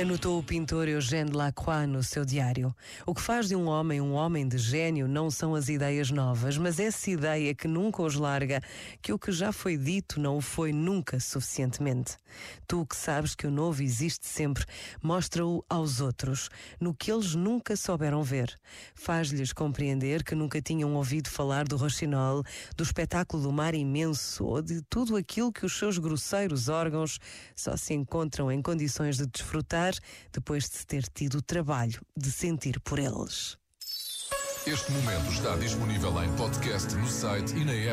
Anotou o pintor Eugène Lacroix no seu diário. O que faz de um homem um homem de gênio não são as ideias novas, mas essa ideia que nunca os larga, que o que já foi dito não o foi nunca suficientemente. Tu que sabes que o novo existe sempre, mostra-o aos outros, no que eles nunca souberam ver. Faz-lhes compreender que nunca tinham ouvido falar do Rochinol, do espetáculo do mar imenso ou de tudo aquilo que os seus grosseiros órgãos só se encontram em condições de desfrutar depois de ter tido o trabalho de sentir por eles. Este momento está disponível em podcast no site e na app.